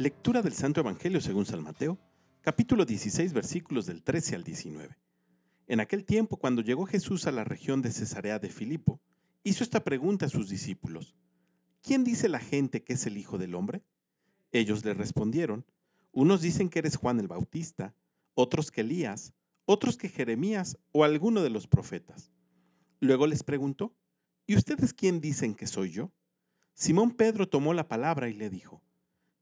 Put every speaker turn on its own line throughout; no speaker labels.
Lectura del Santo Evangelio según San Mateo, capítulo 16, versículos del 13 al 19. En aquel tiempo, cuando llegó Jesús a la región de Cesarea de Filipo, hizo esta pregunta a sus discípulos. ¿Quién dice la gente que es el Hijo del Hombre? Ellos le respondieron, unos dicen que eres Juan el Bautista, otros que Elías, otros que Jeremías o alguno de los profetas. Luego les preguntó, ¿y ustedes quién dicen que soy yo? Simón Pedro tomó la palabra y le dijo,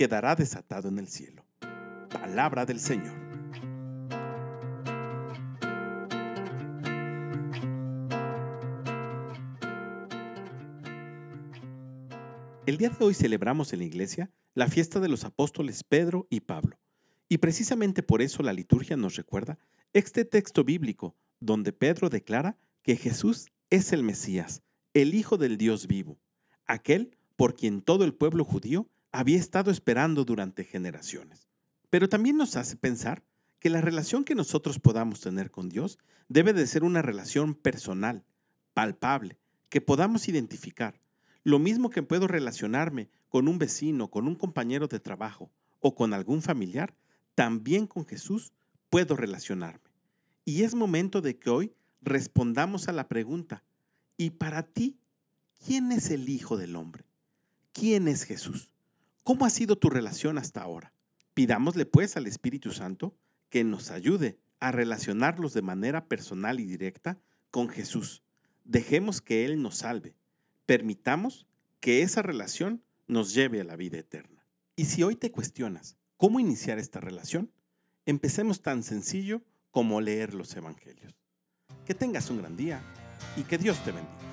quedará desatado en el cielo. Palabra del Señor. El día de hoy celebramos en la iglesia la fiesta de los apóstoles Pedro y Pablo. Y precisamente por eso la liturgia nos recuerda este texto bíblico donde Pedro declara que Jesús es el Mesías, el Hijo del Dios vivo, aquel por quien todo el pueblo judío había estado esperando durante generaciones. Pero también nos hace pensar que la relación que nosotros podamos tener con Dios debe de ser una relación personal, palpable, que podamos identificar. Lo mismo que puedo relacionarme con un vecino, con un compañero de trabajo o con algún familiar, también con Jesús puedo relacionarme. Y es momento de que hoy respondamos a la pregunta, ¿y para ti quién es el Hijo del Hombre? ¿Quién es Jesús? ¿Cómo ha sido tu relación hasta ahora? Pidámosle pues al Espíritu Santo que nos ayude a relacionarlos de manera personal y directa con Jesús. Dejemos que Él nos salve. Permitamos que esa relación nos lleve a la vida eterna. Y si hoy te cuestionas cómo iniciar esta relación, empecemos tan sencillo como leer los Evangelios. Que tengas un gran día y que Dios te bendiga.